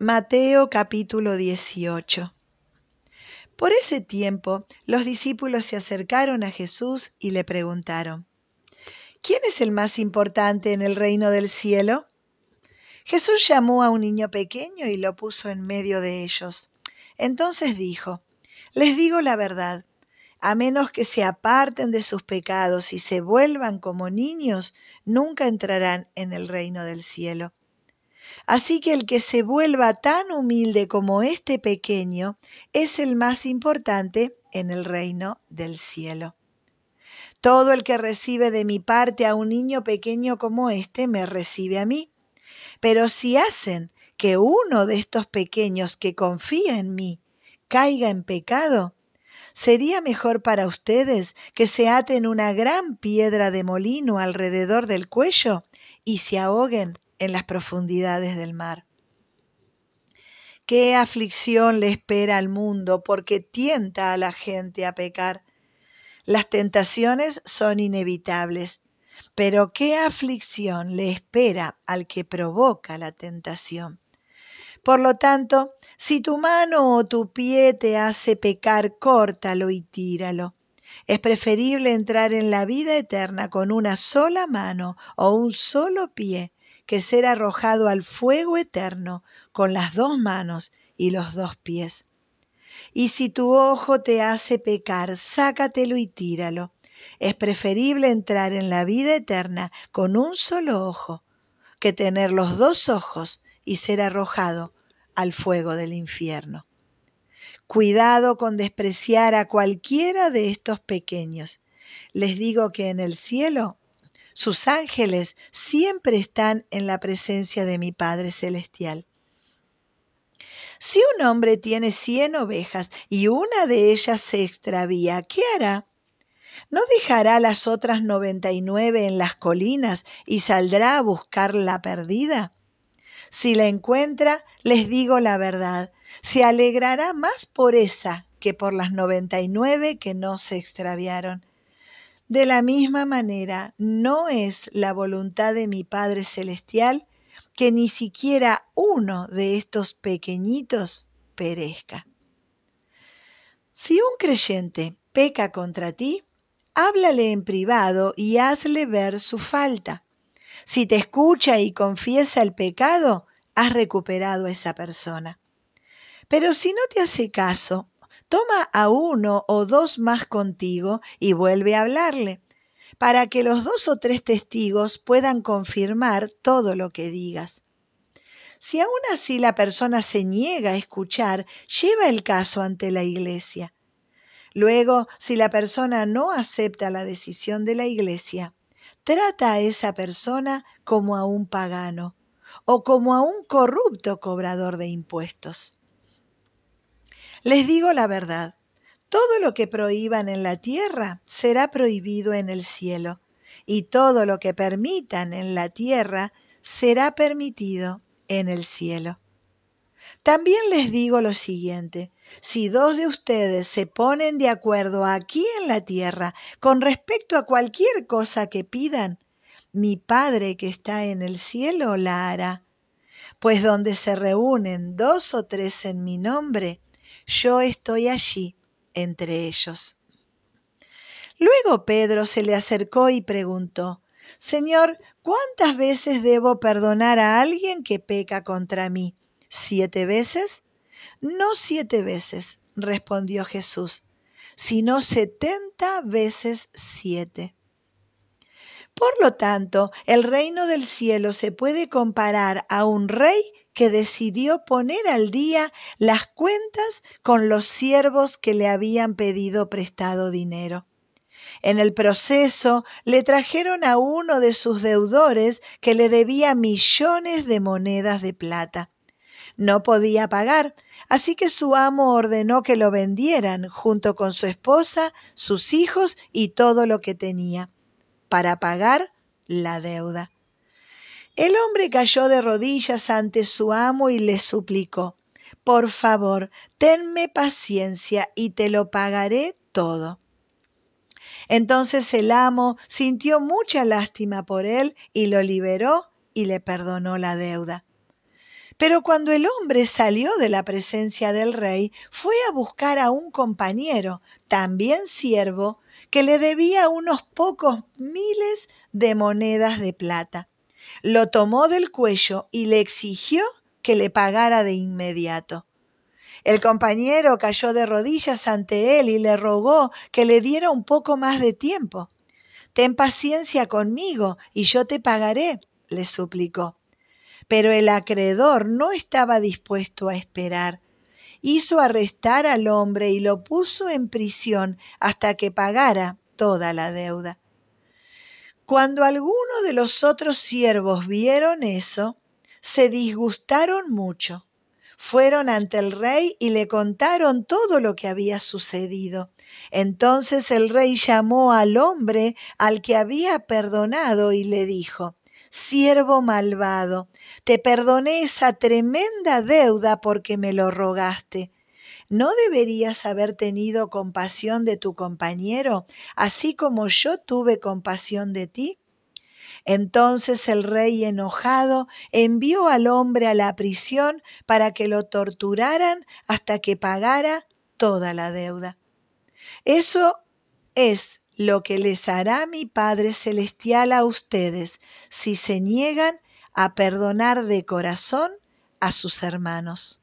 Mateo capítulo 18 Por ese tiempo los discípulos se acercaron a Jesús y le preguntaron, ¿quién es el más importante en el reino del cielo? Jesús llamó a un niño pequeño y lo puso en medio de ellos. Entonces dijo, les digo la verdad, a menos que se aparten de sus pecados y se vuelvan como niños, nunca entrarán en el reino del cielo. Así que el que se vuelva tan humilde como este pequeño es el más importante en el reino del cielo. Todo el que recibe de mi parte a un niño pequeño como este, me recibe a mí. Pero si hacen que uno de estos pequeños que confía en mí caiga en pecado, sería mejor para ustedes que se aten una gran piedra de molino alrededor del cuello y se ahoguen en las profundidades del mar. Qué aflicción le espera al mundo porque tienta a la gente a pecar. Las tentaciones son inevitables, pero qué aflicción le espera al que provoca la tentación. Por lo tanto, si tu mano o tu pie te hace pecar, córtalo y tíralo. Es preferible entrar en la vida eterna con una sola mano o un solo pie que ser arrojado al fuego eterno con las dos manos y los dos pies. Y si tu ojo te hace pecar, sácatelo y tíralo. Es preferible entrar en la vida eterna con un solo ojo que tener los dos ojos y ser arrojado al fuego del infierno. Cuidado con despreciar a cualquiera de estos pequeños. Les digo que en el cielo sus ángeles siempre están en la presencia de mi Padre Celestial. Si un hombre tiene cien ovejas y una de ellas se extravía, ¿qué hará? ¿No dejará las otras noventa y nueve en las colinas y saldrá a buscar la perdida? Si la encuentra, les digo la verdad, se alegrará más por esa que por las noventa y nueve que no se extraviaron. De la misma manera, no es la voluntad de mi Padre Celestial que ni siquiera uno de estos pequeñitos perezca. Si un creyente peca contra ti, háblale en privado y hazle ver su falta. Si te escucha y confiesa el pecado, has recuperado a esa persona. Pero si no te hace caso, toma a uno o dos más contigo y vuelve a hablarle, para que los dos o tres testigos puedan confirmar todo lo que digas. Si aún así la persona se niega a escuchar, lleva el caso ante la iglesia. Luego, si la persona no acepta la decisión de la iglesia, trata a esa persona como a un pagano o como a un corrupto cobrador de impuestos. Les digo la verdad, todo lo que prohíban en la tierra será prohibido en el cielo, y todo lo que permitan en la tierra será permitido en el cielo. También les digo lo siguiente, si dos de ustedes se ponen de acuerdo aquí en la tierra con respecto a cualquier cosa que pidan, mi Padre que está en el cielo la hará. Pues donde se reúnen dos o tres en mi nombre, yo estoy allí entre ellos. Luego Pedro se le acercó y preguntó, Señor, ¿cuántas veces debo perdonar a alguien que peca contra mí? ¿Siete veces? No siete veces, respondió Jesús, sino setenta veces siete. Por lo tanto, el reino del cielo se puede comparar a un rey que decidió poner al día las cuentas con los siervos que le habían pedido prestado dinero. En el proceso le trajeron a uno de sus deudores que le debía millones de monedas de plata. No podía pagar, así que su amo ordenó que lo vendieran junto con su esposa, sus hijos y todo lo que tenía para pagar la deuda. El hombre cayó de rodillas ante su amo y le suplicó, por favor, tenme paciencia y te lo pagaré todo. Entonces el amo sintió mucha lástima por él y lo liberó y le perdonó la deuda. Pero cuando el hombre salió de la presencia del rey, fue a buscar a un compañero, también siervo, que le debía unos pocos miles de monedas de plata. Lo tomó del cuello y le exigió que le pagara de inmediato. El compañero cayó de rodillas ante él y le rogó que le diera un poco más de tiempo. Ten paciencia conmigo y yo te pagaré, le suplicó. Pero el acreedor no estaba dispuesto a esperar. Hizo arrestar al hombre y lo puso en prisión hasta que pagara toda la deuda. Cuando algunos de los otros siervos vieron eso, se disgustaron mucho. Fueron ante el rey y le contaron todo lo que había sucedido. Entonces el rey llamó al hombre al que había perdonado y le dijo, Siervo malvado, te perdoné esa tremenda deuda porque me lo rogaste. ¿No deberías haber tenido compasión de tu compañero, así como yo tuve compasión de ti? Entonces el rey enojado envió al hombre a la prisión para que lo torturaran hasta que pagara toda la deuda. Eso es lo que les hará mi Padre Celestial a ustedes si se niegan a perdonar de corazón a sus hermanos.